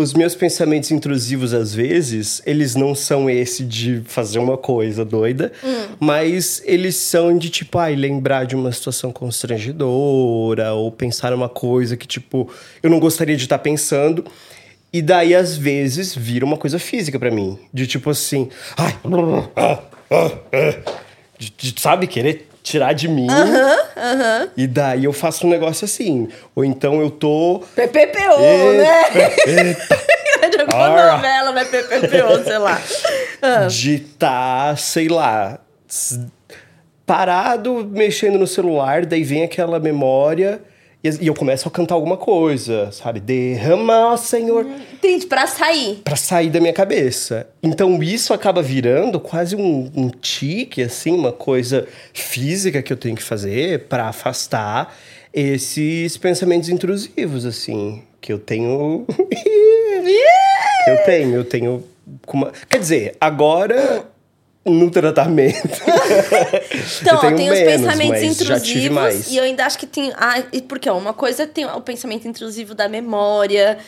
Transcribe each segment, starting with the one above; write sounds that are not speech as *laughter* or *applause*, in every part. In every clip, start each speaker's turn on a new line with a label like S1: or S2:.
S1: os meus pensamentos intrusivos, às vezes, eles não são esse de fazer uma coisa doida, mas eles são de, tipo, ai, lembrar de uma situação constrangedora, ou pensar uma coisa que, tipo, eu não gostaria de estar pensando. E daí, às vezes, vira uma coisa física pra mim. De tipo assim, ai, ah, ah, ah, de, de, sabe, querer tirar de mim. E daí eu faço um negócio assim. Ou então eu tô.
S2: PPPO, né? De alguma
S1: Ora.
S2: novela, né? PPPO, sei lá. Ah.
S1: de tá, sei lá, parado mexendo no celular, daí vem aquela memória e, eu começo a cantar alguma coisa, sabe? Derrama, ó Senhor,
S2: Entende? Pra sair.
S1: pra sair da minha cabeça. Então isso acaba virando quase um, um tique, assim, uma coisa física que eu tenho que fazer pra afastar esses pensamentos intrusivos, assim, que eu tenho. *laughs* que eu tenho, eu tenho. Quer dizer, agora. No tratamento. *laughs*
S2: Então,
S1: eu
S2: ó,
S1: tenho
S2: tem os
S1: menos,
S2: pensamentos
S1: já tive
S2: intrusivos. E eu ainda acho que tem. Ah, porque ó, uma coisa tem o pensamento intrusivo da memória,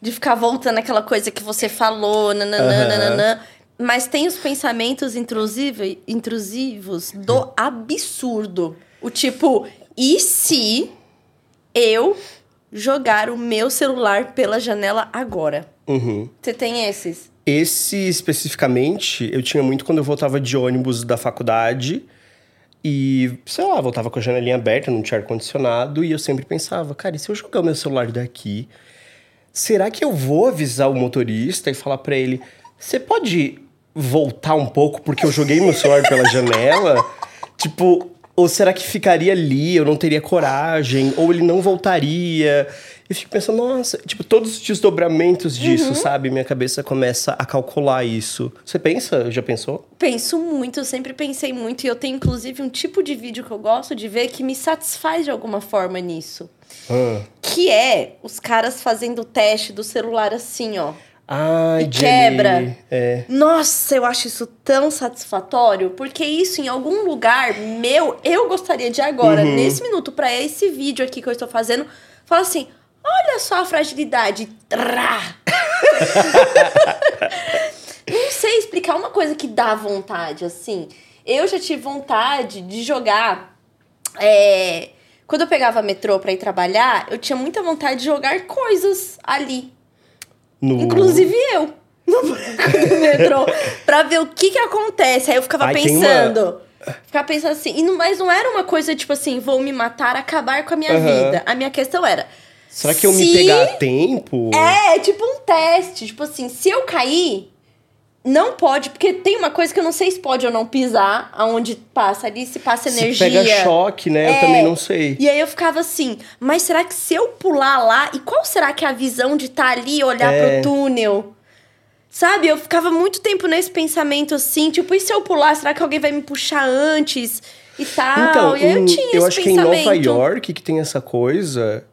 S2: de ficar voltando aquela coisa que você falou, nananã,
S1: Aham.
S2: nananã. Mas tem os pensamentos intrusivo, intrusivos do absurdo. O tipo, e se eu jogar o meu celular pela janela agora?
S1: Uhum.
S2: Você tem esses?
S1: Esse especificamente eu tinha muito quando eu voltava de ônibus da faculdade e, sei lá, voltava com a janelinha aberta, não tinha ar-condicionado e eu sempre pensava, cara, e se eu jogar o meu celular daqui, será que eu vou avisar o motorista e falar pra ele, você pode voltar um pouco porque eu joguei meu celular pela janela? Tipo, ou será que ficaria ali, eu não teria coragem, ou ele não voltaria? Eu fico pensando, nossa, tipo, todos os desdobramentos disso,
S2: Uhum.
S1: sabe? Minha cabeça começa a calcular isso. Você pensa? Já pensou?
S2: Penso muito, eu sempre pensei muito, e eu tenho inclusive um tipo de vídeo que eu gosto de ver que me satisfaz de alguma forma nisso.
S1: Ah.
S2: Que é os caras fazendo o teste do celular assim, ó.
S1: Ai,
S2: E quebra.
S1: É.
S2: Nossa, eu acho isso tão satisfatório, porque isso em algum lugar meu, eu gostaria de agora,
S1: Uhum.
S2: nesse minuto, pra esse vídeo aqui que eu estou fazendo, falar assim: olha só a fragilidade. *laughs* Não sei explicar uma coisa que dá vontade, assim. Eu já tive vontade de jogar. é, Quando eu pegava metrô pra ir trabalhar, eu tinha muita vontade de jogar coisas ali.
S1: No...
S2: Inclusive eu. No buraco do metrô. pra ver o que que acontece. Aí eu ficava
S1: Ai, tem
S2: pensando. Ficava pensando assim. E não, mas não era uma coisa tipo assim, vou me matar, acabar com a minha
S1: Aham.
S2: vida. A minha questão era.
S1: Será que eu me
S2: se-
S1: pegar a tempo?
S2: É, tipo um teste. Tipo assim, se eu cair, não pode. Porque tem uma coisa que eu não sei se pode ou não pisar, aonde passa ali, se passa
S1: Se
S2: energia.
S1: pega choque, né? Eu
S2: É.
S1: também não sei.
S2: E aí eu ficava assim, mas será que se eu pular lá, e qual será que é a visão de estar ali e olhar
S1: É.
S2: pro túnel? Sabe, eu ficava muito tempo nesse pensamento assim, tipo, e se eu pular, será que alguém vai me puxar antes e tal?
S1: Então,
S2: e aí eu
S1: em-
S2: tinha
S1: eu
S2: esse
S1: acho que em
S2: pensamento
S1: Nova York que tem essa coisa,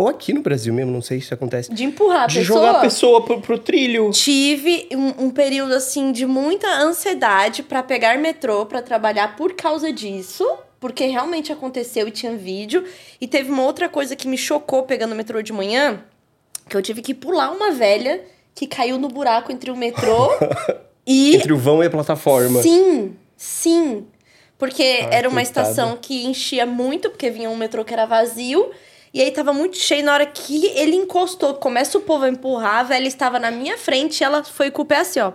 S1: ou aqui no Brasil mesmo, não sei se acontece,
S2: de empurrar a
S1: de
S2: pessoa.
S1: jogar a pessoa pro, pro trilho.
S2: Tive um, um período assim de muita ansiedade pra pegar metrô pra trabalhar por causa disso, porque realmente aconteceu e tinha vídeo. E teve uma outra coisa que me chocou pegando o metrô de manhã, que eu tive que pular uma velha que caiu no buraco entre o metrô *laughs* e
S1: Entre o vão e a plataforma.
S2: Sim, sim. Porque era uma estação que enchia muito, porque vinha um metrô que era vazio. E aí tava muito cheio. Na hora que ele encostou, começa o povo a empurrar, a velha estava na minha frente e ela foi com o pé assim, ó.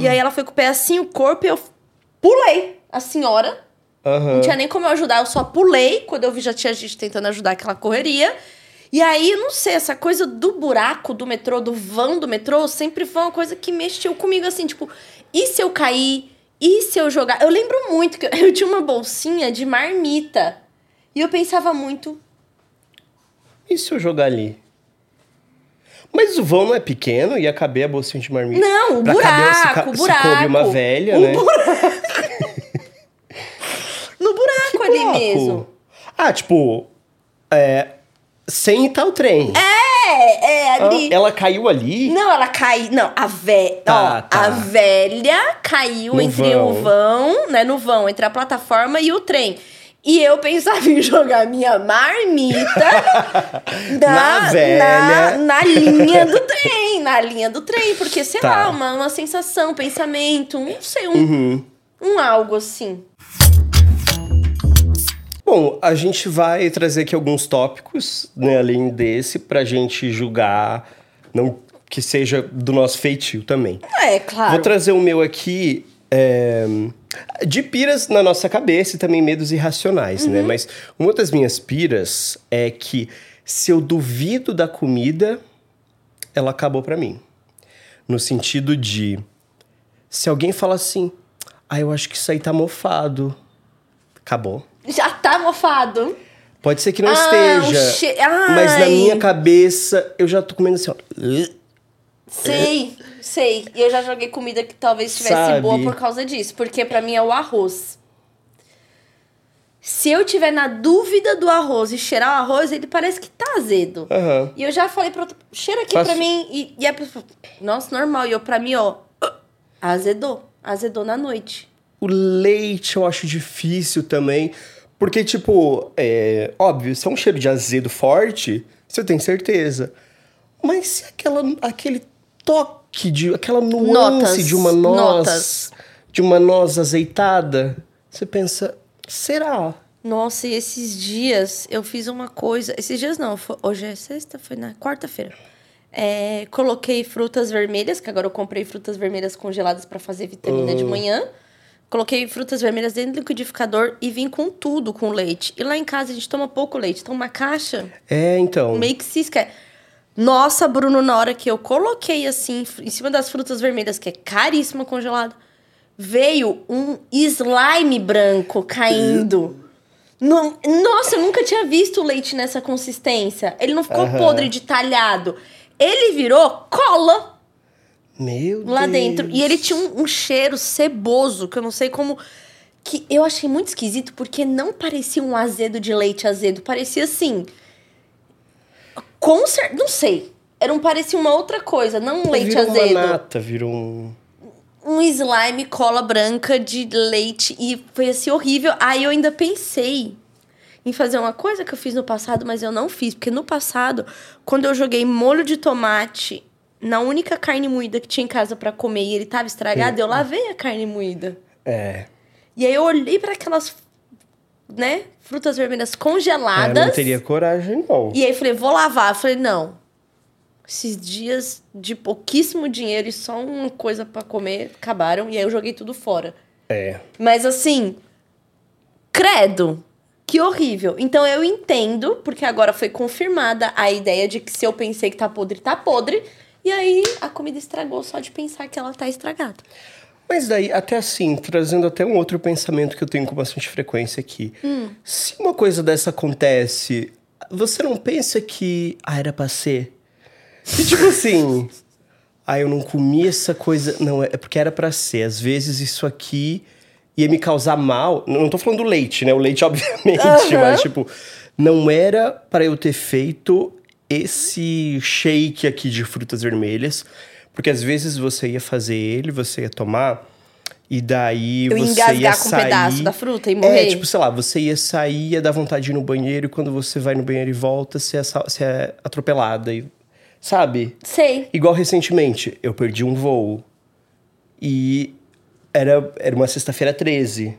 S2: E aí ela foi com o pé assim, o corpo, e eu pulei. A senhora.
S1: Aham.
S2: Não tinha nem como eu ajudar, eu só pulei. Quando eu vi, já tinha gente tentando ajudar aquela correria. E aí, eu não sei, essa coisa do buraco do metrô, do vão do metrô, sempre foi uma coisa que mexeu comigo, assim, tipo, e se eu cair? E se eu jogar? Eu lembro muito que eu- *laughs* eu tinha uma bolsinha de marmita. E eu pensava muito,
S1: E se eu jogar ali? Mas o vão não é pequeno e caber a bolsinha de marmita?
S2: não, o
S1: Pra caber se,
S2: buraco, o
S1: se
S2: buraco.
S1: coube uma velha,
S2: o
S1: né? *laughs*
S2: No buraco ali
S1: Buraco.
S2: mesmo.
S1: Ah, tipo, é, sem o trem.
S2: É, é,
S1: Ah,
S2: ali.
S1: ela caiu ali?
S2: Não, ela caiu. Não, a velha.
S1: Tá, tá.
S2: a velha caiu
S1: No
S2: entre
S1: vão.
S2: o vão, né? No vão, entre a plataforma e o trem. E eu pensava em jogar minha marmita *laughs* na,
S1: Na velha.
S2: Na, na linha do trem. na linha do trem, porque, sei
S1: Tá.
S2: lá, uma, uma sensação, pensamento, não sei, um, um algo assim.
S1: Bom, a gente vai trazer aqui alguns tópicos, né, além desse, pra gente julgar, não que seja do nosso feitio também.
S2: É, claro.
S1: Vou trazer o meu aqui é, de piras na nossa cabeça e também medos irracionais, né? Mas uma das minhas piras é que se eu duvido da comida, ela acabou pra mim. No sentido de se alguém fala assim, ah, eu acho que isso aí tá mofado. Acabou.
S2: Já tá mofado.
S1: Pode ser que não
S2: Ah,
S1: esteja.
S2: che-
S1: Mas na minha cabeça, eu já tô comendo assim, ó.
S2: Sei, sei. E eu já joguei comida que talvez estivesse
S1: Sabe?
S2: boa por causa disso. Porque pra mim é o arroz. Se eu tiver na dúvida do arroz e cheirar o arroz, ele parece que tá azedo.
S1: Aham.
S2: E eu já falei pra outro, cheira aqui
S1: Faço-
S2: pra mim. E, e a pessoa, nossa, normal. E eu, pra mim, ó, azedou. Azedou na noite.
S1: O leite eu acho difícil também. Porque, tipo, é óbvio, se é um cheiro de azedo forte, você tem certeza. Mas se aquela, aquele toque, de, aquela nuance
S2: Notas,
S1: de uma noz,
S2: notas.
S1: de uma noz azeitada, você pensa, será?
S2: Nossa, e esses dias eu fiz uma coisa. Esses dias não, fo- hoje é sexta, foi na quarta-feira. É, coloquei frutas vermelhas, que agora eu comprei frutas vermelhas congeladas pra fazer vitamina de manhã. Coloquei frutas vermelhas dentro do liquidificador e vim com tudo, com leite. E lá em casa a gente toma pouco leite. Então, uma caixa
S1: É, então.
S2: meio que cisca. Nossa, Bruno, na hora que eu coloquei assim, em cima das frutas vermelhas, que é caríssima congelada, veio um slime branco caindo. Não- nossa, eu nunca tinha visto o leite nessa consistência. Ele não ficou podre de talhado. Ele virou cola
S1: Meu
S2: lá
S1: Deus.
S2: dentro. E ele tinha um, um cheiro ceboso, que eu não sei como. Que eu achei muito esquisito, porque não parecia um azedo de leite azedo. Parecia assim. Com cer... Não sei. Era um, parecia uma outra coisa, não um leite
S1: virou
S2: azedo.
S1: uma nata, virou um...
S2: Um slime cola branca de leite. E foi assim horrível. Aí eu ainda pensei em fazer uma coisa que eu fiz no passado, mas eu não fiz. Porque no passado, quando eu joguei molho de tomate na única carne moída que tinha em casa pra comer e ele tava estragado, eu lavei a carne moída.
S1: É.
S2: E aí eu olhei para aquelas, né, frutas vermelhas
S1: É, eu
S2: congeladas.
S1: não teria coragem, não.
S2: E aí falei, vou lavar. Eu falei, não. Esses dias de pouquíssimo dinheiro e só uma coisa pra comer acabaram. E aí eu joguei tudo fora.
S1: É.
S2: Mas assim, credo. Que horrível. Então eu entendo, porque agora foi confirmada a ideia de que se eu pensei que tá podre, tá podre. E aí a comida estragou só de pensar que ela tá estragada.
S1: Mas daí, até assim, trazendo até um outro pensamento que eu tenho com bastante frequência aqui.
S2: Hum.
S1: Se uma coisa dessa acontece, você não pensa que, ah, era pra ser? E tipo assim, ah, eu não comi essa coisa. Não, é porque era pra ser. Às vezes isso aqui ia me causar mal. Não tô falando do leite, né? O leite, *laughs* obviamente,
S2: Aham.
S1: mas tipo, não era para eu ter feito esse shake aqui de frutas vermelhas. Porque às vezes você ia fazer ele, você ia tomar, e daí
S2: Eu ia
S1: você ia
S2: engasgar com um
S1: sair...
S2: pedaço da fruta e morrer.
S1: É, tipo, sei lá, você ia sair, ia dar vontade de ir no banheiro, e quando você vai no banheiro e volta, você é, você é atropelada. E, sabe?
S2: Sei.
S1: Igual recentemente, eu perdi um voo. E era, era uma sexta-feira 13.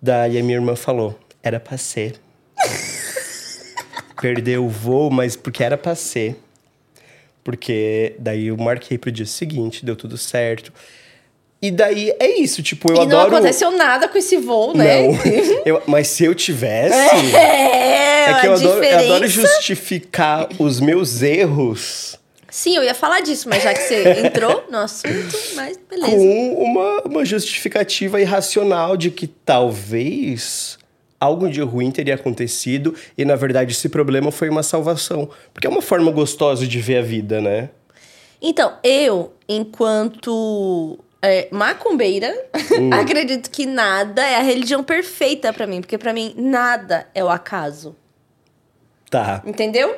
S1: Daí a minha irmã falou: era pra ser. *laughs* Perdeu o voo, mas porque era pra ser. Porque daí eu marquei pro dia seguinte, deu tudo certo. E daí é isso, tipo, eu
S2: e não
S1: adoro.
S2: aconteceu nada com esse voo, né?
S1: Não. *laughs* Eu- mas se eu tivesse.
S2: É,
S1: É que
S2: a
S1: eu adoro, eu adoro justificar os meus erros
S2: Sim, eu ia falar disso, mas já que você *laughs* entrou no assunto, mas beleza.
S1: com uma, uma justificativa irracional de que talvez algo de ruim teria acontecido e, na verdade, esse problema foi uma salvação. Porque é uma forma gostosa de ver a vida, né?
S2: Então, eu, enquanto é, macumbeira,
S1: Hum. *laughs*
S2: acredito que nada é a religião perfeita pra mim, porque pra mim nada é o acaso.
S1: Tá.
S2: Entendeu?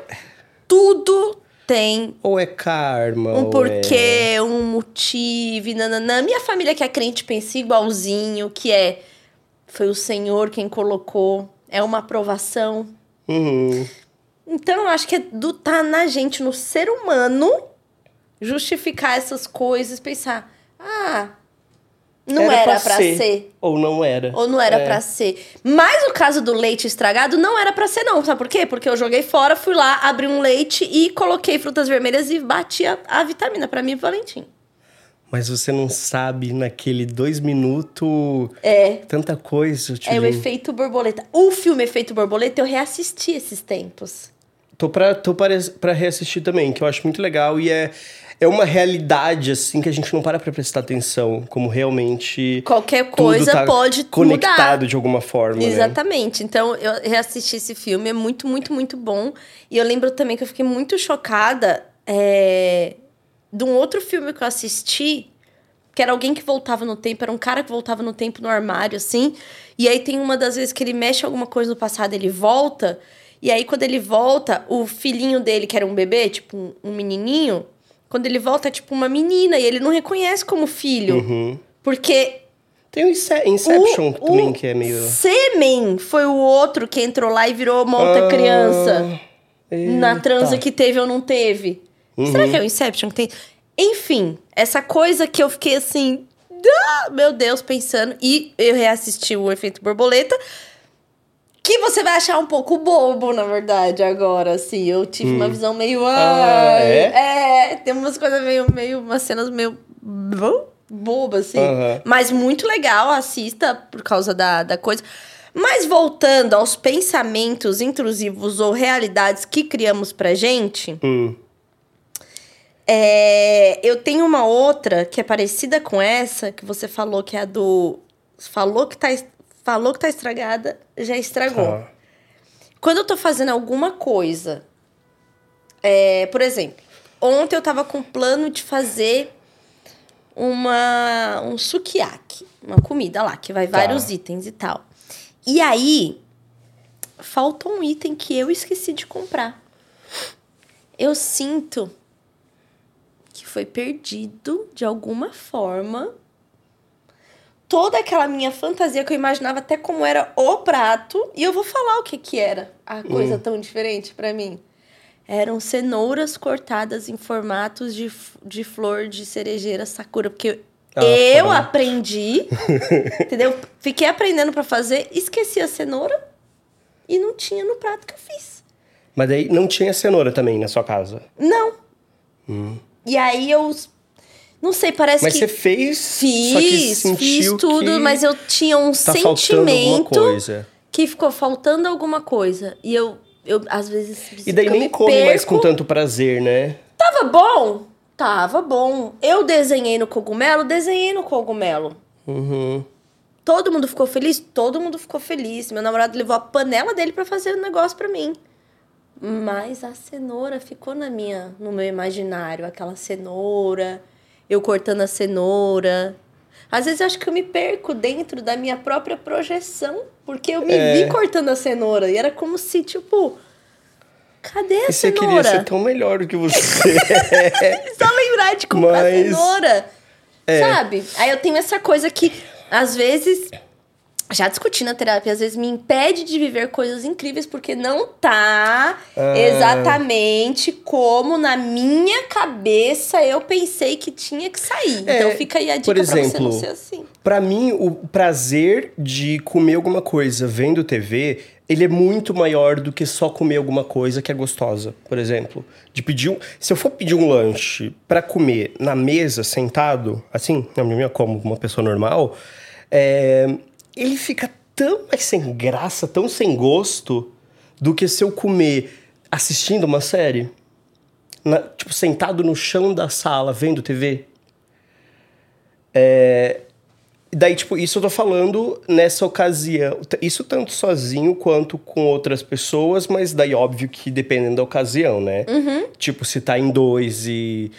S2: Tudo tem
S1: Ou é karma,
S2: um porquê, um motivo, nananã. Minha família que é crente pensa igualzinho, que é foi o Senhor quem colocou, é uma aprovação.
S1: Uhum.
S2: Então, eu acho que é do tá na gente, no ser humano, justificar essas coisas, pensar, ah, não
S1: Era
S2: era,
S1: pra
S2: pra
S1: ser.
S2: ser.
S1: Ou não era.
S2: Ou não era
S1: É.
S2: pra ser. Mas o caso do leite estragado não era pra ser, não. Sabe por quê? Porque eu joguei fora, fui lá, abri um leite e coloquei frutas vermelhas e bati a, a vitamina pra mim Valentim.
S1: Mas você não sabe naquele dois minutos
S2: É.
S1: tanta coisa. Tipo,
S2: É o efeito borboleta. O filme Efeito Borboleta eu reassisti esses tempos.
S1: Tô pra, tô pra, pra reassistir também, que eu acho muito legal e é, é uma realidade, assim, que a gente não para pra prestar atenção, como realmente.
S2: Qualquer coisa
S1: tá
S2: pode
S1: conectado
S2: mudar.
S1: de alguma forma. Né?
S2: Exatamente. Então, eu reassisti esse filme, é muito, muito, muito bom. E eu lembro também que eu fiquei muito chocada é, de um outro filme que eu assisti, que era alguém que voltava no tempo, era um cara que voltava no tempo no armário, assim. E aí tem uma das vezes que ele mexe alguma coisa no passado, ele volta. E aí, quando ele volta, o filhinho dele, que era um bebê, tipo um, menininho, quando ele volta é tipo uma menina, e ele não reconhece como filho.
S1: Uhum.
S2: Porque
S1: Tem o Ince- Inception
S2: o,
S1: também,
S2: o
S1: que é meio.
S2: Sêmen foi o outro que entrou lá e virou uma outra
S1: Ah,
S2: criança. Na
S1: eita.
S2: transa que teve ou não teve.
S1: Uhum.
S2: Será que é o Inception que tem? Enfim, essa coisa que eu fiquei assim. "Ah, meu Deus, pensando. E eu reassisti o Efeito Borboleta. Que você vai achar um pouco bobo, na verdade, agora, assim. Eu tive uma visão meio.
S1: Hum. Ah, é?
S2: é, tem umas coisas meio, meio. umas cenas meio. bo- bobas, assim. Mas muito legal, assista por causa da, da coisa. Mas voltando aos pensamentos intrusivos ou realidades que criamos pra gente,
S1: Hum.
S2: É, eu tenho uma outra que é parecida com essa, que você falou que é a do. Falou que tá, falou que tá estragada, já estragou.
S1: Tá.
S2: Quando eu tô fazendo alguma coisa, é, por exemplo, ontem eu tava com plano de fazer uma um sukiyaki, uma comida lá que vai
S1: Tá.
S2: vários itens e tal. E aí falta um item que eu esqueci de comprar. Eu sinto foi perdido de alguma forma. Toda aquela minha fantasia que eu imaginava até como era o prato, e eu vou falar o que que era a coisa
S1: Hum.
S2: tão diferente pra mim. Eram cenouras cortadas em formatos de, de flor de cerejeira sakura, porque
S1: Ah,
S2: eu aprendi, *laughs* entendeu? Fiquei aprendendo pra fazer, esqueci a cenoura e não tinha no prato que eu fiz.
S1: Mas daí não tinha cenoura também na sua casa.
S2: Não. E aí eu. Não sei, parece.
S1: Mas
S2: que.
S1: você fez, só que
S2: Fiz, fiz tudo, mas eu tinha um
S1: tá
S2: sentimento
S1: coisa.
S2: que ficou faltando alguma coisa. E eu, eu às vezes.
S1: E daí nem
S2: me
S1: come mais
S2: perco.
S1: com tanto prazer, né?
S2: Tava bom? Tava bom. Eu desenhei no cogumelo, desenhei no cogumelo.
S1: Uhum.
S2: Todo mundo ficou feliz? Todo mundo ficou feliz. Meu namorado levou a panela dele pra fazer o negócio pra mim. Mas a cenoura ficou na minha, no meu imaginário, aquela cenoura, eu cortando a cenoura. Às vezes eu acho que eu me perco dentro da minha própria projeção, porque eu me
S1: É.
S2: vi cortando a cenoura e era como se tipo, cadê a
S1: E você
S2: cenoura?
S1: queria ser tão melhor do que *laughs* você.
S2: Só lembrar de comprar
S1: Mas-
S2: cenoura.
S1: É.
S2: Sabe? Aí eu tenho essa coisa que, às vezes, já discuti na terapia, às vezes me impede de viver coisas incríveis porque não tá
S1: Ah.
S2: exatamente como na minha cabeça eu pensei que tinha que sair.
S1: É,
S2: então fica aí a dica
S1: por
S2: pra você não
S1: exemplo,
S2: ser assim.
S1: Pra mim, o prazer de comer alguma coisa vendo TV, ele é muito maior do que só comer alguma coisa que é gostosa. Por exemplo, de pedir um, se eu for pedir um lanche pra comer na mesa, sentado, assim, na minha como uma pessoa normal, é, ele fica tão mais sem graça, tão sem gosto, do que se eu comer assistindo uma série. Na- tipo, sentado no chão da sala, vendo TV. É, Daí, tipo, isso eu tô falando nessa ocasião. Isso tanto sozinho quanto com outras pessoas, mas daí óbvio que dependendo da ocasião, né? Tipo, se tá em dois e,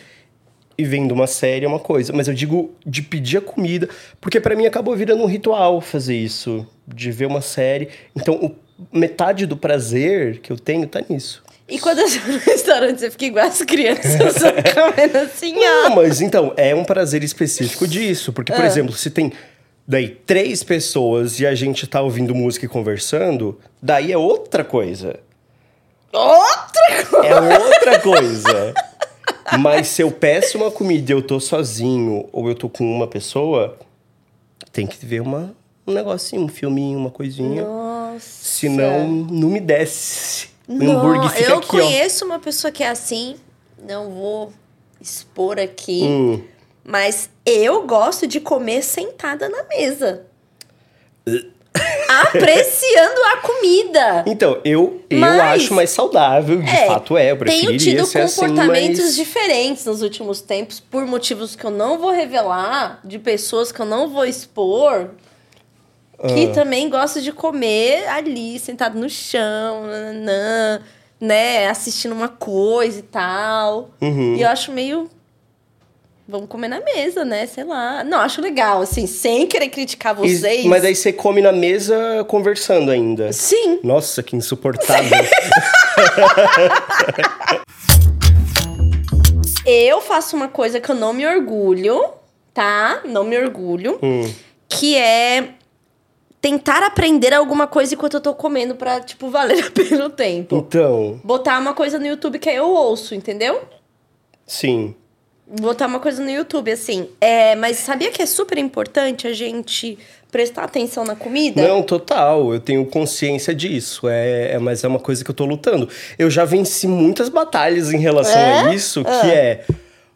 S1: e vendo uma série é uma coisa. Mas eu digo de pedir a comida, porque pra mim acabou virando um ritual fazer isso. De ver uma série. Então, o- metade do prazer que eu tenho tá nisso.
S2: E quando eu no restaurante, você fica igual as crianças, *laughs* só comendo assim, ó.
S1: Não, mas então, é um prazer específico disso. Porque, por
S2: Ah.
S1: exemplo, se tem daí três pessoas e a gente tá ouvindo música e conversando, daí é outra coisa.
S2: Outra coisa!
S1: É outra coisa. *laughs* Mas se eu peço uma comida e eu tô sozinho ou eu tô com uma pessoa, tem que ver uma, um negocinho, um filminho, uma coisinha.
S2: Nossa.
S1: Senão, não me desce.
S2: Não,
S1: hambúrguer fica
S2: eu
S1: aqui,
S2: conheço uma pessoa que é assim, não vou expor aqui,
S1: ó. Hum.
S2: mas eu gosto de comer sentada na mesa. Apreciando a comida.
S1: Então, eu, eu
S2: Mas-
S1: acho mais saudável, de
S2: É,
S1: fato é. Eu
S2: Tenho tido
S1: ser assim,
S2: comportamentos
S1: mas...
S2: diferentes nos últimos tempos, por motivos que eu não vou revelar, de pessoas que eu não vou expor, que
S1: Ah.
S2: também gostam de comer ali, sentado no chão, nananã, né, assistindo uma coisa e tal.
S1: Uhum.
S2: E eu acho meio. Vamos comer na mesa, né? Sei lá. Não, acho legal, assim, sem querer criticar
S1: E-
S2: vocês.
S1: Mas aí você come na mesa conversando ainda.
S2: Sim.
S1: Nossa, que insuportável. *laughs*
S2: Eu faço uma coisa que eu não me orgulho, tá? Não me orgulho.
S1: Hum.
S2: Que é tentar aprender alguma coisa enquanto eu tô comendo pra, tipo, valer *laughs* a pena o tempo.
S1: Então,
S2: Botar uma coisa no YouTube que aí eu ouço, entendeu?
S1: sim.
S2: Botar uma coisa no YouTube, assim. É, mas sabia que é super importante a gente prestar atenção na comida?
S1: Não, total. Eu tenho consciência disso. É, é- mas é uma coisa que eu tô lutando. Eu já venci muitas batalhas em relação a
S2: É?
S1: isso,
S2: Ah.
S1: que é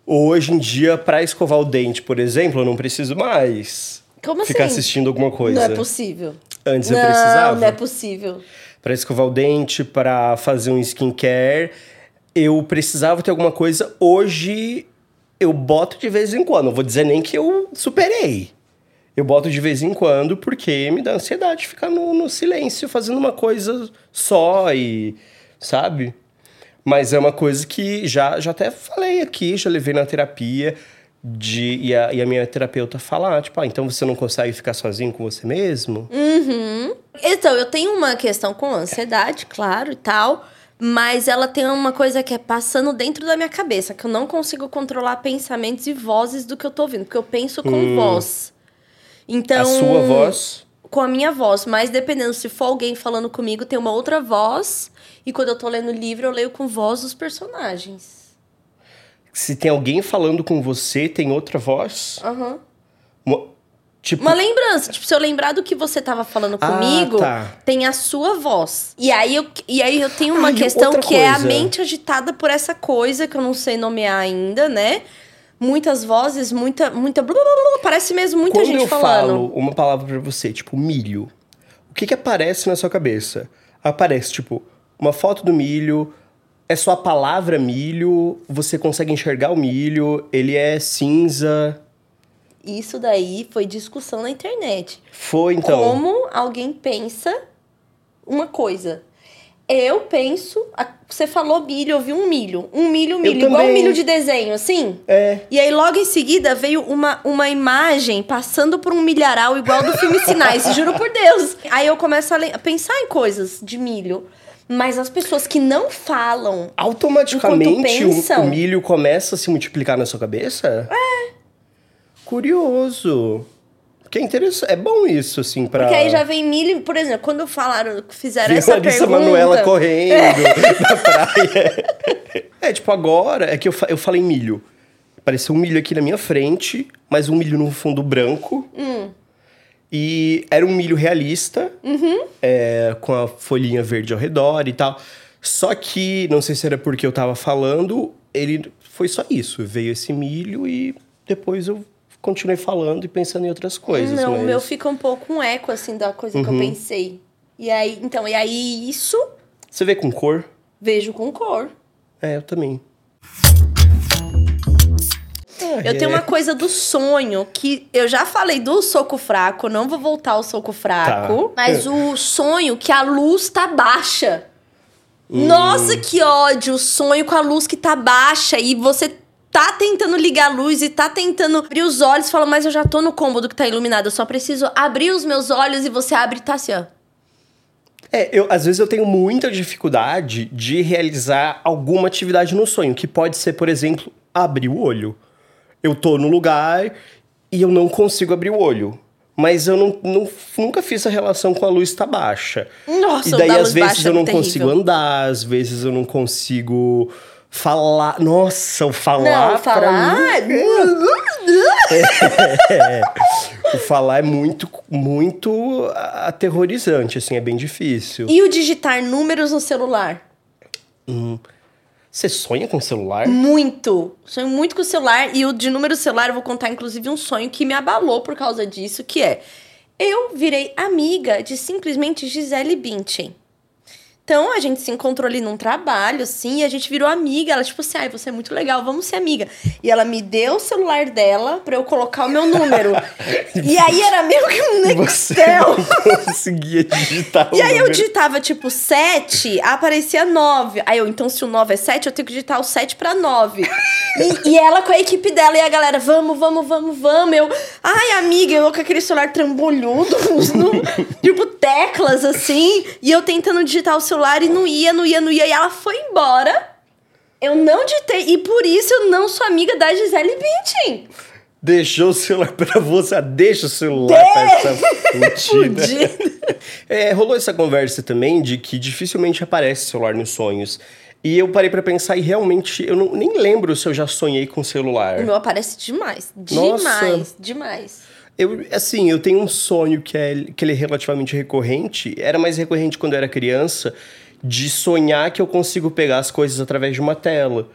S1: hoje em dia, pra escovar o dente, por exemplo, eu não preciso mais
S2: Como
S1: ficar
S2: assim?
S1: assistindo alguma coisa.
S2: Não é possível.
S1: Antes eu
S2: não,
S1: precisava.
S2: não é possível.
S1: Pra escovar o dente, pra fazer um skincare, eu precisava ter alguma coisa. Hoje eu boto de vez em quando. Não vou dizer nem que eu superei. Eu boto de vez em quando porque me dá ansiedade ficar no, no silêncio fazendo uma coisa só e. Sabe? Mas é uma coisa que já, já até falei aqui, já levei na terapia. De, e, a, e a minha terapeuta falar, tipo, ah, então você não consegue ficar sozinho com você mesmo?
S2: Uhum. Então, eu tenho uma questão com ansiedade, claro, e tal. Mas ela tem uma coisa que é passando dentro da minha cabeça, que eu não consigo controlar pensamentos e vozes do que eu tô ouvindo, porque eu penso com voz. Então.
S1: a sua voz.
S2: Com a minha voz, mas dependendo se for alguém falando comigo, tem uma outra voz. E quando eu tô lendo livro, eu leio com voz dos personagens.
S1: Se tem alguém falando com você, tem outra voz?
S2: Aham.
S1: Uma- tipo,
S2: Uma lembrança. Tipo, se eu lembrar do que você tava falando
S1: Ah,
S2: comigo,
S1: tá.
S2: tem a sua voz. E aí eu, e aí eu tenho uma
S1: Ah,
S2: questão que é a
S1: coisa.
S2: mente agitada por essa coisa que eu não sei nomear ainda, né? Muitas vozes, muita. muita blu, blu, blu, parece mesmo muita
S1: quando
S2: gente
S1: eu
S2: falando.
S1: falo uma palavra pra você, tipo milho, o que que aparece na sua cabeça? Aparece, tipo, uma foto do milho, é só a palavra milho, você consegue enxergar o milho, ele é cinza.
S2: Isso daí foi discussão na internet.
S1: Foi, então.
S2: Como alguém pensa uma coisa. Eu penso. Você falou milho, eu vi um milho. Um milho, milho. Igual um
S1: também.
S2: milho de desenho, assim?
S1: É.
S2: E aí, logo em seguida, veio uma, uma imagem passando por um milharal igual do filme *laughs* Sinais, juro por Deus. Aí eu começo a, pensar em coisas de milho. Mas as pessoas que não falam.
S1: Automaticamente
S2: Enquanto
S1: o,
S2: pensam.
S1: o milho começa a se multiplicar na sua cabeça? É. Curioso. Que é interessante. É bom isso, assim, pra.
S2: Porque aí já vem milho, por exemplo, quando falaram, fizeram
S1: Viu
S2: essa pergunta.
S1: Manoela *laughs* correndo na praia. É, tipo, agora é que eu, fa- eu falei milho. Apareceu um milho aqui na minha frente, mas um milho no fundo branco.
S2: Hum.
S1: E era um milho realista,
S2: Uhum.
S1: é, com a folhinha verde ao redor e tal. Só que, não sei se era porque eu tava falando, ele foi só isso. Veio esse milho e depois eu continuei falando e pensando em outras coisas.
S2: Não,
S1: mas...
S2: o meu fica um pouco um eco, assim, da coisa
S1: Uhum.
S2: que eu pensei. E aí, então, e aí isso
S1: Você vê com cor?
S2: vejo com cor.
S1: É, eu também.
S2: Eu
S1: É.
S2: tenho uma coisa do sonho que eu já falei do soco fraco, não vou voltar ao soco fraco,
S1: Tá.
S2: mas o sonho que a luz tá baixa.
S1: Hum.
S2: Nossa, que ódio! O sonho com a luz que tá baixa e você tá tentando ligar a luz e tá tentando abrir os olhos, fala, mas eu já tô no cômodo que tá iluminado, eu só preciso abrir os meus olhos e você abre e tá assim, ó.
S1: É, eu, às vezes eu tenho muita dificuldade de realizar alguma atividade no sonho, que pode ser, por exemplo, abrir o olho. Eu tô no lugar e eu não consigo abrir o olho. Mas eu não, não- nunca fiz a relação com a luz estar baixa.
S2: Nossa,
S1: e daí,
S2: da
S1: às vezes, eu
S2: é
S1: não
S2: terrível.
S1: consigo andar, às vezes eu não consigo Falar. Nossa, o falar.
S2: Não, falar.
S1: mim- *laughs* o falar é muito, muito aterrorizante, assim, é bem difícil.
S2: E o digitar números no celular?
S1: Você sonha com celular?
S2: Muito. Sonho muito com o celular. E o de número celular, eu vou contar, inclusive, um sonho que me abalou por causa disso, que é... Eu virei amiga de simplesmente Gisele Bündchen. Então, a gente se encontrou ali num trabalho, assim, e a gente virou amiga. Ela, tipo assim, ai, você é muito legal, vamos ser amiga. E ela me deu o celular dela pra eu colocar o meu número. *laughs* e aí era meio que um
S1: Você
S2: Nextel.
S1: não conseguia digitar o
S2: E aí eu
S1: número.
S2: digitava, tipo, 7, aparecia 9. Aí eu, então se o 9 é 7, eu tenho que digitar o 7 pra 9. E, e ela com a equipe dela e a galera, vamos, vamos, vamos, vamos. Eu, ai, amiga, eu com aquele celular trambolhudo, no- *laughs* tipo, teclas assim. E eu tentando digitar o celular e não ia, não ia, não ia. E ela foi embora. Eu não digitei. E por isso eu não sou amiga da Gisele Bündchen.
S1: Deixou o celular *laughs* pra você. Deixa o celular pra essa fudida. *laughs*
S2: Fudida.
S1: É, rolou essa conversa também de que dificilmente aparece celular nos sonhos. E eu parei pra pensar e realmente eu não, nem lembro se eu já sonhei com celular.
S2: O meu aparece demais.
S1: Nossa.
S2: Demais, demais.
S1: Eu, assim, eu tenho um sonho que, é, que ele é relativamente recorrente. Era mais recorrente quando eu era criança, de sonhar que eu consigo pegar as coisas através de uma tela.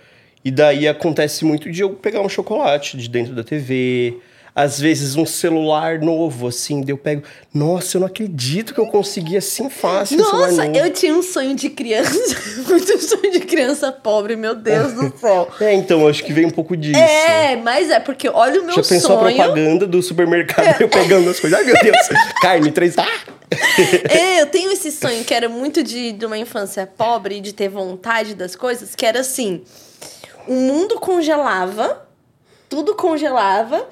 S1: E daí acontece muito de eu pegar um chocolate de dentro da TV. Às vezes um celular novo, assim, eu pego. Nossa, eu não acredito que eu consegui assim fácil
S2: Nossa, eu tinha um sonho de criança, *laughs* muito sonho de criança pobre, meu Deus do céu. *laughs*
S1: É, então, acho que vem um pouco disso.
S2: É, mas é porque olha o meu
S1: Já pensou a
S2: sonho.
S1: propaganda do supermercado eu pegando as coisas? Ai, meu Deus, *laughs* carne, três. Ah!
S2: É, eu tenho esse sonho que era muito de, de uma infância pobre, de ter vontade das coisas, que era assim: o mundo congelava, tudo congelava,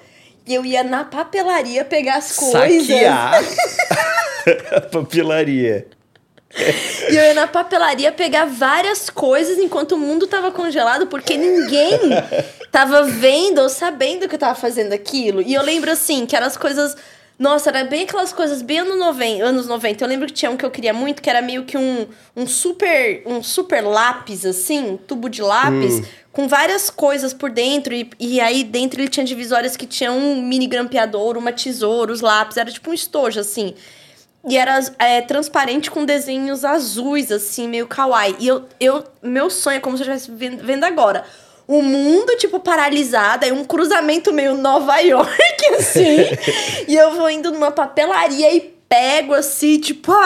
S2: e eu ia na papelaria pegar as coisas.
S1: Saquear a *laughs* papilaria.
S2: E eu ia na papelaria pegar várias coisas enquanto o mundo tava congelado, porque ninguém tava vendo ou sabendo que eu tava fazendo aquilo. E eu lembro assim, que eram as coisas. Nossa, era bem aquelas coisas bem anos 90, anos 90. Eu lembro que tinha um que eu queria muito, que era meio que um, um super um super lápis, assim, um tubo de lápis, com várias coisas por dentro. E, e aí dentro ele tinha divisórias que tinham um mini grampeador, uma tesoura, os lápis. Era tipo um estojo, assim. E era é, transparente com desenhos azuis, assim, meio kawaii. E eu, eu, meu sonho é como se eu estivesse vendo agora. O mundo, tipo, paralisado, aí um cruzamento meio Nova *laughs* York, assim. e eu vou indo numa papelaria e pego, assim, tipo... *laughs*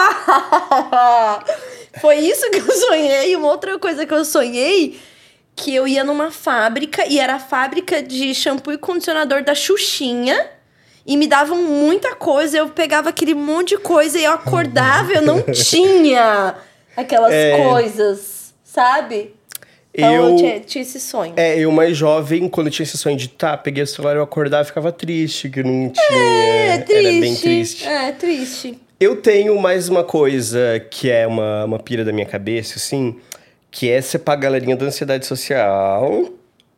S2: Foi isso que eu sonhei. Uma outra coisa que eu sonhei, que eu ia numa fábrica, e era a fábrica de shampoo e condicionador da Xuxinha e me davam muita coisa. Eu pegava aquele monte de coisa e eu acordava, eu não *laughs* tinha aquelas
S1: É.
S2: coisas, sabe? Então eu,
S1: Eu-
S2: tinha, tinha esse sonho.
S1: É, eu mais jovem, quando eu tinha esse sonho de tá, peguei o celular, eu acordava e ficava triste, que não tinha.
S2: É, triste.
S1: Era bem triste.
S2: É, triste.
S1: Eu tenho mais uma coisa que é uma, uma pira da minha cabeça, assim, que é ser pra galerinha da ansiedade social,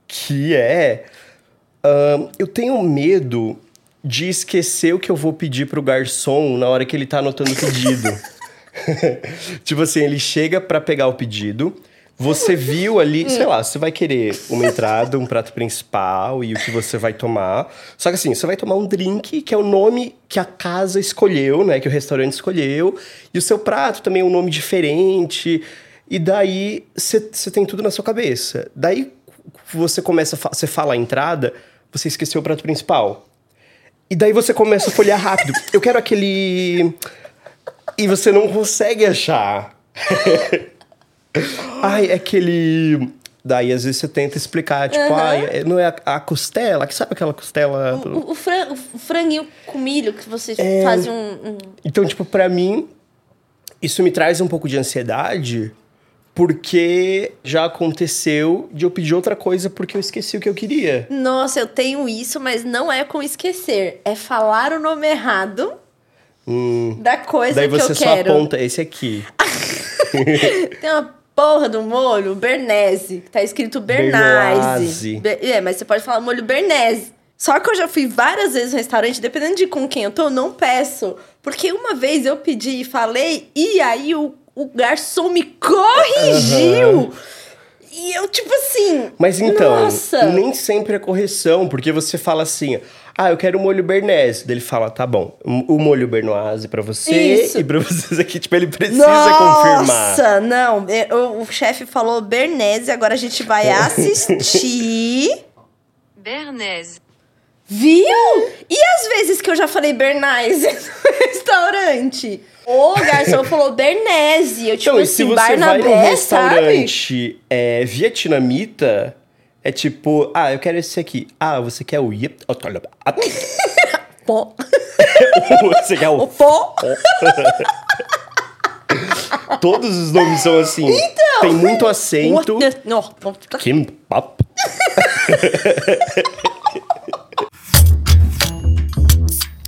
S1: que é. eu tenho medo de esquecer o que eu vou pedir pro garçom na hora que ele tá anotando o pedido. *laughs* *laughs* tipo assim, ele chega pra pegar o pedido. Você viu ali, sei lá, você vai querer uma entrada, um prato principal e o que você vai tomar. Só que assim, você vai tomar um drink que é o nome que a casa escolheu, né? Que o restaurante escolheu. E o seu prato também é um nome diferente. E daí você tem tudo na sua cabeça. Daí você começa, você fala a entrada, você esqueceu o prato principal. E daí você começa a folhear rápido. Eu quero aquele. E você não consegue achar. *laughs* Ai, é aquele. Daí às vezes você tenta explicar, tipo, ai, é- não é a, a costela? Que sabe aquela costela?
S2: O, o, o fran- o franguinho com milho que você
S1: É.
S2: fazia um, um-
S1: Então, tipo, pra mim, isso me traz um pouco de ansiedade, porque já aconteceu de eu pedir outra coisa porque eu esqueci o que eu queria.
S2: Nossa, eu tenho isso, mas não é com esquecer. É falar o nome errado da coisa
S1: Daí
S2: que
S1: você
S2: eu
S1: só
S2: quero.
S1: aponta esse aqui. *laughs*
S2: Tem uma porra do molho, Bernese, tá escrito. Bernese. Be- é, mas você pode falar molho Bernese. Só que eu já fui várias vezes no restaurante, dependendo de com quem eu tô, eu não peço. Porque uma vez eu pedi e falei, e aí o, o garçom me corrigiu. E eu, tipo assim.
S1: Mas então,
S2: Nossa!
S1: nem sempre é correção, porque você fala assim, ah, eu quero molho bernese. Ele fala, tá bom, o molho bernoise pra você
S2: Isso.
S1: e pra *laughs* vocês aqui. Tipo, ele precisa confirmar.
S2: Nossa, não. é, O, o chefe falou Bernese, agora a gente vai *laughs* assistir.
S3: Bernays.
S2: Viu? E as vezes que eu já falei Bernese *laughs* no restaurante? O garçom falou Bernese. Eu, tipo
S1: Então, e se
S2: assim,
S1: você vai num
S2: sabe?
S1: restaurante é, vietnamita, é tipo, ah, eu quero esse aqui. Ah, você quer o yip? *laughs*
S2: Pô. *laughs*
S1: Você quer
S2: O
S1: o...
S2: pô.
S1: Todos os nomes são assim.
S2: Então.
S1: Tem muito acento.
S2: Não, não.
S1: Kimbap.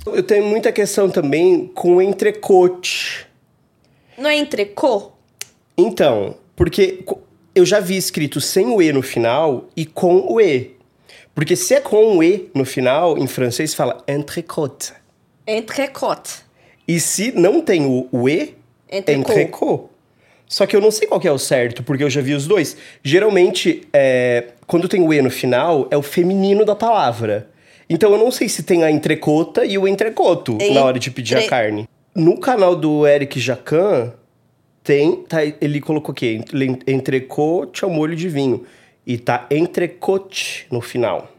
S1: Eu tenho muita questão também com o entrecote.
S2: Não é entrecô?
S1: Então, porque eu já vi escrito sem o E no final e com o E. Porque se é com o E no final, em francês fala entrecote.
S2: Entrecote.
S1: E se não tem o, o E,
S2: Entrecô.
S1: Só que eu não sei qual que é o certo, porque eu já vi os dois. Geralmente, é, quando tem o E no final, é o feminino da palavra. Então eu não sei se tem a entrecota e o entrecoto na hora de pedir a
S2: Entre-
S1: carne. No canal do Eric Jacan, tem. Tá, ele colocou o quê? Entre- Entrecote ao molho de vinho. E tá entrecote no final.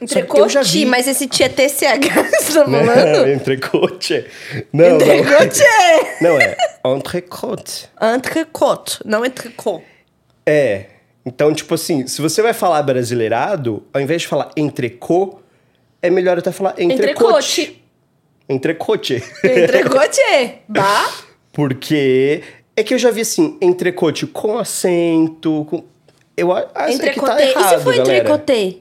S2: Entrecote,
S1: vi-
S2: mas esse T é TCH *laughs* você tá
S1: Não,
S2: falando? *laughs*
S1: entrecote. Não, não.
S2: Entrecote é. *laughs*
S1: Não, é entrecote.
S2: Entrecote, não entrecô.
S1: É. Então, tipo assim, se você vai falar brasileirado, ao invés de falar entrecô, é melhor até falar entrecote.
S2: Entrecote.
S1: Entrecote.
S2: Entrecote é. Bah.
S1: Porque é que eu já vi assim, entrecote com acento, com... Eu acho que tá
S2: Entrecotê.
S1: errado,
S2: e se for
S1: galera.
S2: entrecotê?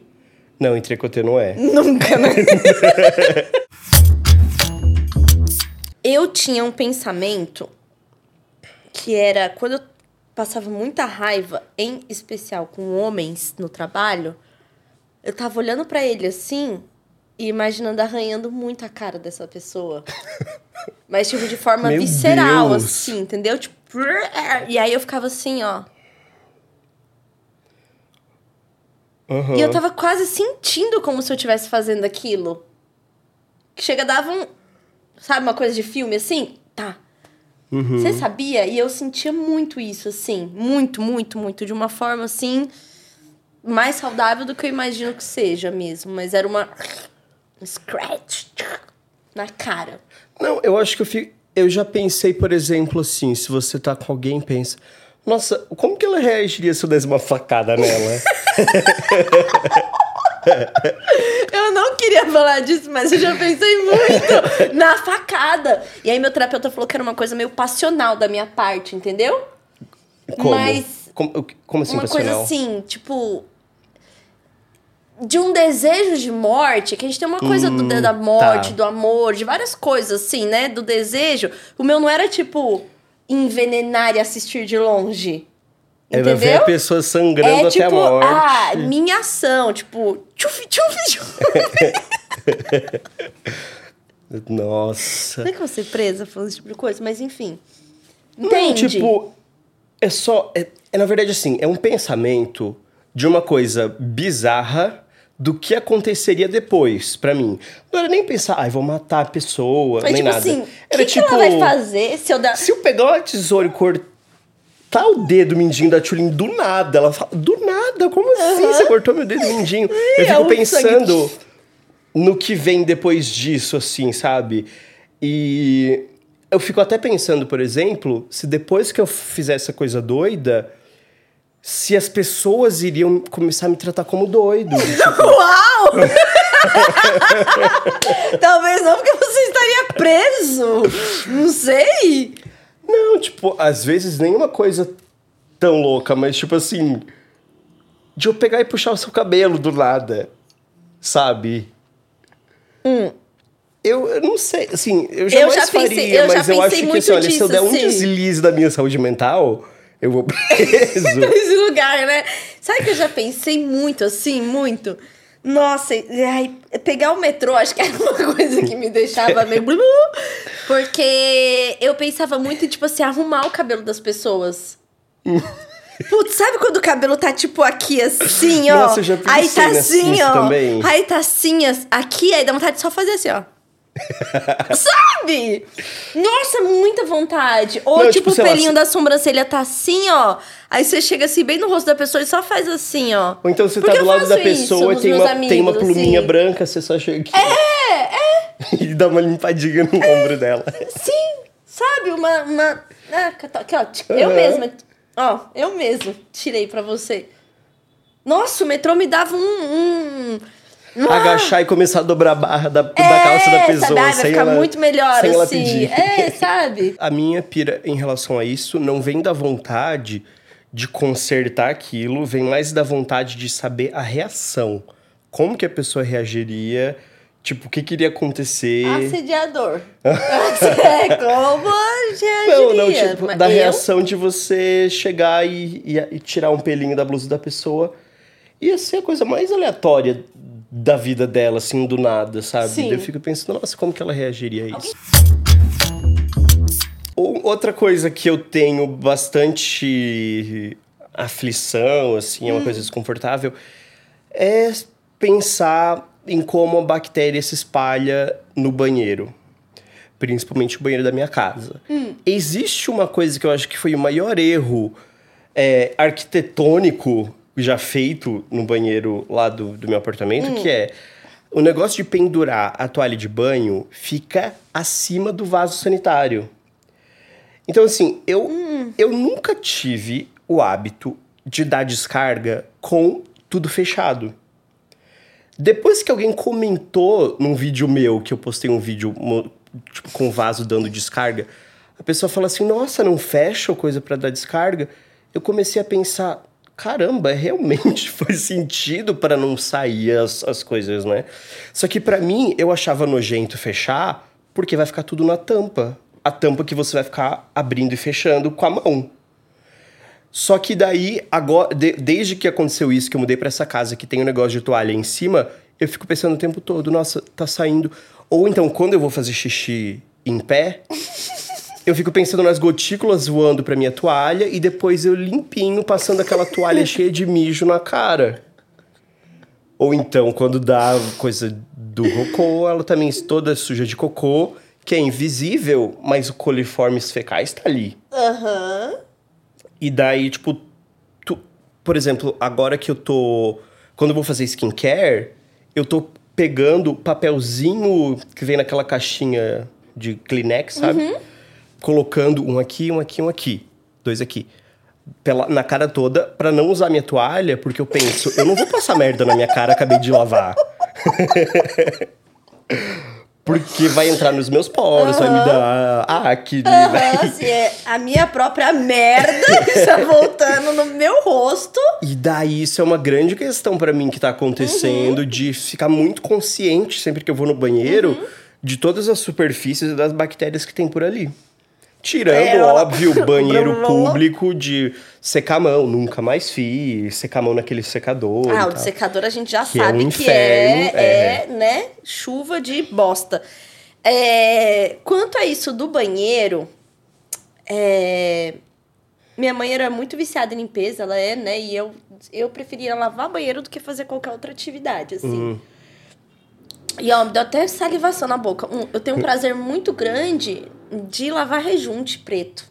S1: Não, entrecote não é. *laughs*
S2: Nunca, né? *laughs* eu tinha um pensamento que era quando eu passava muita raiva, em especial com homens no trabalho, eu tava olhando pra ele assim e imaginando arranhando muito a cara dessa pessoa. *laughs* Mas tipo de forma
S1: Meu
S2: visceral
S1: Deus.
S2: assim, entendeu? Tipo, e aí eu ficava assim, ó.
S1: Aham.
S2: E eu tava quase sentindo como se eu estivesse fazendo aquilo. Que chega, dava um. Sabe, uma coisa de filme assim? Tá.
S1: Uhum.
S2: Você sabia? E eu sentia muito isso, assim. Muito, muito, muito. De uma forma assim. Mais saudável do que eu imagino que seja mesmo. Mas era uma. Um scratch. Na cara.
S1: Não, eu acho que eu fico. Eu já pensei, por exemplo, assim, se você tá com alguém pensa, nossa, como que ela reagiria se eu desse uma facada nela? *laughs*
S2: Eu não queria falar disso, mas eu já pensei muito *laughs* na facada. E aí meu terapeuta falou que era uma coisa meio passional da minha parte, entendeu?
S1: Como?
S2: Mas-
S1: Como, como assim,
S2: uma
S1: passional?
S2: coisa assim, tipo. De um desejo de morte, que a gente tem uma coisa do,
S1: Hum,
S2: da morte,
S1: tá.
S2: do amor, de várias coisas, assim, né? Do desejo. O meu não era, tipo, envenenar e assistir de longe.
S1: Ela vê a
S2: Entendeu?
S1: pessoa sangrando
S2: É
S1: até
S2: tipo,
S1: a morte.
S2: ah, minha ação, tipo, tchufi, tchufi, tchufi. *laughs*
S1: Nossa.
S2: Não é que eu vou ser presa falando esse tipo de coisa, mas enfim.
S1: Não,
S2: Entende?
S1: tipo, é só. É, é, na verdade assim, é um pensamento de uma coisa bizarra do que aconteceria depois, pra mim. Não era nem pensar, ai, vou matar a pessoa,
S2: mas,
S1: nem
S2: tipo
S1: nada.
S2: assim,
S1: era
S2: que,
S1: tipo.
S2: que ela vai fazer se eu dar.
S1: Se eu pegar uma tesoura e cortar o dedo mindinho da Tulin do nada, ela fala, do nada, como assim você cortou meu dedo mindinho? *laughs* eu
S2: é
S1: fico
S2: um
S1: pensando no que vem depois disso, assim, sabe? E eu fico até pensando, por exemplo, se depois que eu fizer essa coisa doida, se as pessoas iriam começar a me tratar como doido. *laughs* Tipo,
S2: Uau! *laughs* Talvez não, porque você estaria preso. Não sei.
S1: Não, tipo, às vezes nenhuma coisa tão louca, mas tipo assim. De eu pegar e puxar o seu cabelo do nada. Sabe? Eu, eu não sei, assim, eu jamais
S2: já pensei-
S1: faria,
S2: eu já
S1: mas eu
S2: pensei
S1: acho que assim, olha, se eu
S2: disso,
S1: der um
S2: assim.
S1: deslize da minha saúde mental, eu vou *laughs* preso.
S2: Nesse lugar, né? Sabe que eu já pensei muito assim, muito? Nossa, aí, pegar o metrô, acho que era uma coisa que me deixava meio. blu, Porque eu pensava muito em, tipo assim, arrumar o cabelo das pessoas. Putz, sabe quando o cabelo tá tipo aqui assim, ó?
S1: Nossa, eu já pensei
S2: aí tá assim, ó.
S1: também.
S2: Aí tá assim, as- aqui, aí dá vontade de só fazer assim, ó. *laughs* Sabe? Nossa, muita vontade. Ou
S1: Não,
S2: tipo,
S1: tipo,
S2: o
S1: lá,
S2: pelinho
S1: se-
S2: da sobrancelha tá assim, ó. Aí você chega assim, bem no rosto da pessoa e só faz assim, ó.
S1: Ou então você tá do lado da pessoa e tem uma, tem uma pluminha
S2: assim.
S1: branca, você só chega aqui. É, é. *laughs* e dá uma limpadinha no ombro dela.
S2: Sim, sabe? Uma. uma... Ah, aqui, ó. Eu
S1: Aham.
S2: mesma. Ó, eu mesma tirei pra você. Nossa, o metrô me dava um. um... Ah,
S1: Agachar e começar a dobrar a barra da, da
S2: é,
S1: calça da pessoa.
S2: Sabe? Ah, vai
S1: sem
S2: ficar
S1: ela-
S2: muito melhor,
S1: sem ela
S2: assim.
S1: pedir.
S2: É, sabe? *laughs*
S1: A minha pira em relação a isso não vem da vontade de consertar aquilo, vem mais da vontade de saber a reação. Como que a pessoa reagiria, tipo, o que queria acontecer.
S2: Assediador. *laughs* é, como reagiria?
S1: Não, não, tipo,
S2: Mas
S1: da
S2: eu?
S1: reação de você chegar e, e- e tirar um pelinho da blusa da pessoa. Ia ser a coisa mais aleatória da vida dela, assim, do nada, sabe?
S2: Sim.
S1: Eu fico pensando, nossa, como que ela reagiria a isso? Ou- Outra coisa que eu tenho bastante aflição, assim, é uma coisa desconfortável, é pensar em como a bactéria se espalha no banheiro. Principalmente o banheiro da minha casa. Existe uma coisa que eu acho que foi o maior erro é, arquitetônico já feito no banheiro lá do, do meu apartamento, que é o negócio de pendurar a toalha de banho fica acima do vaso sanitário. Então, assim, eu, eu nunca tive o hábito de dar descarga com tudo fechado. Depois que alguém comentou num vídeo meu, que eu postei um vídeo tipo, com o vaso dando descarga, a pessoa fala assim: Nossa, não fecha coisa pra dar descarga? Eu comecei a pensar: Caramba, realmente *laughs* faz sentido para não sair as, as coisas, né? Só que pra mim, eu achava nojento fechar porque vai ficar tudo na tampa. A tampa que você vai ficar abrindo e fechando com a mão. Só que daí, agora, de- desde que aconteceu isso, que eu mudei pra essa casa que tem um negócio de toalha em cima, eu fico pensando o tempo todo, nossa, tá saindo. Ou então, quando eu vou fazer xixi em pé, *laughs* eu fico pensando nas gotículas voando pra minha toalha e depois eu limpinho, passando aquela toalha *laughs* cheia de mijo na cara. Ou então, quando dá coisa do cocô, ela também toda suja de cocô, que é invisível, mas o coliformes fecais tá ali.
S2: Aham.
S1: E daí, tipo, tu- por exemplo, agora que eu tô. Quando eu vou fazer skincare, eu tô pegando papelzinho que vem naquela caixinha de Kleenex, sabe? Colocando um aqui, um aqui, um aqui. Dois aqui. Pela, na cara toda, pra não usar minha toalha, porque eu penso, eu não vou passar merda na minha cara, acabei de lavar. *laughs* porque vai entrar nos meus poros, vai me dar acne, vai *laughs*
S2: assim, é a minha própria merda que *laughs* está voltando no meu rosto.
S1: E daí isso é uma grande questão pra mim que tá acontecendo de ficar muito consciente sempre que eu vou no banheiro de todas as superfícies e das bactérias que tem por ali. Tirando,
S2: É,
S1: óbvio, *laughs* o banheiro público de secar a mão. Nunca mais fiz. Secar a mão naquele secador.
S2: Ah, o secador a gente já
S1: Que é
S2: sabe
S1: um
S2: que
S1: inferno,
S2: é, é, né, chuva de bosta. É, quanto a isso do banheiro, é, minha mãe era muito viciada em limpeza, ela é, né, e eu, eu preferia lavar banheiro do que fazer qualquer outra atividade, assim.
S1: Hum.
S2: E ó, me deu até salivação na boca. Um, eu tenho um prazer muito grande de lavar rejunte preto.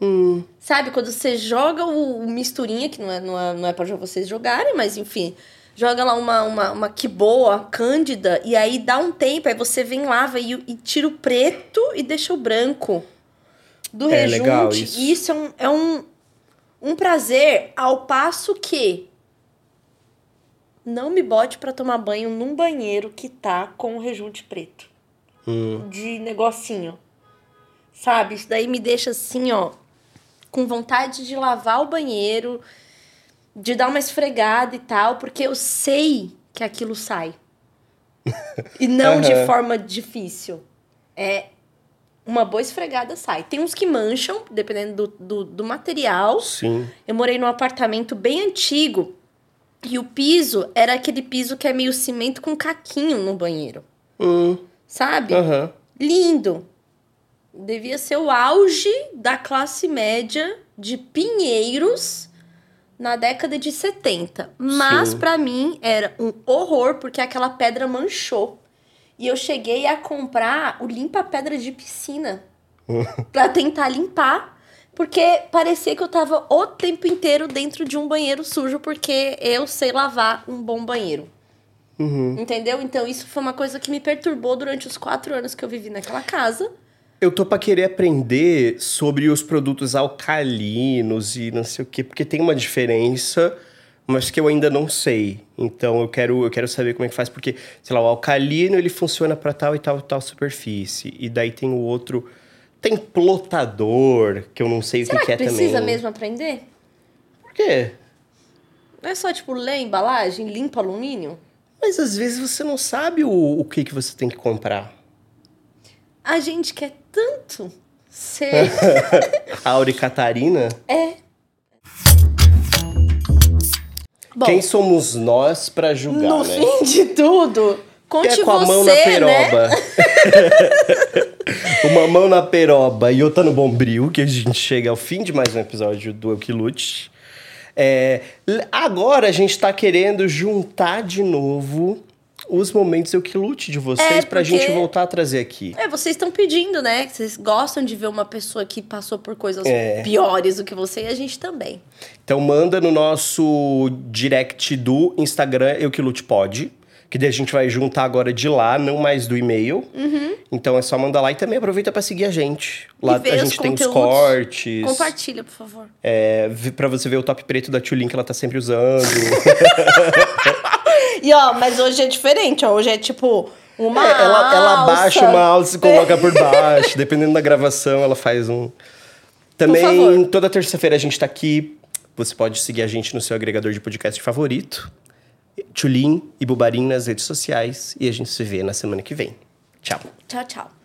S1: Hum.
S2: Sabe, quando você joga o, o misturinha, que não é, não, é, não é pra vocês jogarem, mas enfim, joga lá uma, uma, uma que boa, cândida, e aí dá um tempo, aí você vem, lava e, e tira o preto e deixa o branco do
S1: É
S2: rejunte.
S1: legal isso.
S2: E isso é um, é um, um prazer, ao passo que não me bote pra tomar banho num banheiro que tá com rejunte preto.
S1: Hum.
S2: De negocinho. Sabe? Isso daí me deixa assim, ó, com vontade de lavar o banheiro, de dar uma esfregada e tal, porque eu sei que aquilo sai. e não de *laughs*
S1: Aham.
S2: forma difícil. É uma boa esfregada sai. Tem uns que mancham, dependendo do, do, do material.
S1: Sim.
S2: Eu morei num apartamento bem antigo e o piso era aquele piso que é meio cimento com caquinho no banheiro.
S1: Hum.
S2: Sabe?
S1: Aham.
S2: Lindo. Devia ser o auge da classe média de Pinheiros na década de 70. Mas pra mim era um horror porque aquela pedra manchou. E eu cheguei a comprar o limpa-pedra de piscina pra tentar limpar, porque parecia que eu tava o tempo inteiro dentro de um banheiro sujo porque eu sei lavar um bom banheiro.
S1: Uhum.
S2: Entendeu? Então isso foi uma coisa que me perturbou durante os quatro anos que eu vivi naquela casa.
S1: Eu tô pra querer aprender sobre os produtos alcalinos e não sei o quê, porque tem uma diferença, mas que eu ainda não sei. Então eu quero, eu quero saber como é que faz, porque, sei lá, o alcalino ele funciona pra tal e tal e tal superfície. E daí tem o outro. Tem plotador, que eu não sei
S2: Será
S1: o que,
S2: que
S1: é
S2: precisa
S1: também.
S2: mesmo aprender?
S1: Por quê?
S2: Não é só, tipo, ler a embalagem, limpa alumínio?
S1: Mas às vezes você não sabe o, o que, que você tem que comprar.
S2: A gente quer tanto ser. *laughs*
S1: A Auri Catarina?
S2: é. Bom,
S1: Quem somos nós pra julgar,
S2: no
S1: né?
S2: fim de tudo, conte
S1: Quer com a
S2: você,
S1: mão na
S2: né? *laughs*
S1: Uma mão na peroba e outra no bombril, que a gente chega ao fim de mais um episódio do Eu Que Lute. É, agora a gente tá querendo juntar de novo os momentos Eu Que Lute de vocês
S2: É,
S1: pra
S2: porque-
S1: gente voltar a trazer aqui.
S2: É, vocês estão pedindo, né? Vocês gostam de ver uma pessoa que passou por coisas
S1: É.
S2: piores do que você e a gente também.
S1: Então manda no nosso direct do Instagram Eu Que Lute Pode. Que daí a gente vai juntar agora de lá, não mais do e-mail. Então é só mandar lá e também aproveita pra seguir a gente. Lá a gente tem os cortes.
S2: Compartilha, por favor.
S1: É, pra você ver o top preto da Tulin que ela tá sempre usando. *laughs*
S2: E ó, mas hoje é diferente, ó. Hoje é tipo uma.
S1: É, ela, ela
S2: alça.
S1: abaixa uma alça e coloca por *laughs* baixo. Dependendo da gravação, ela faz um. Também, toda terça-feira a gente tá aqui. Você pode seguir a gente no seu agregador de podcast favorito. Tulin e Bubarim nas redes sociais. E a gente se vê na semana que vem. Tchau.
S2: Tchau, tchau.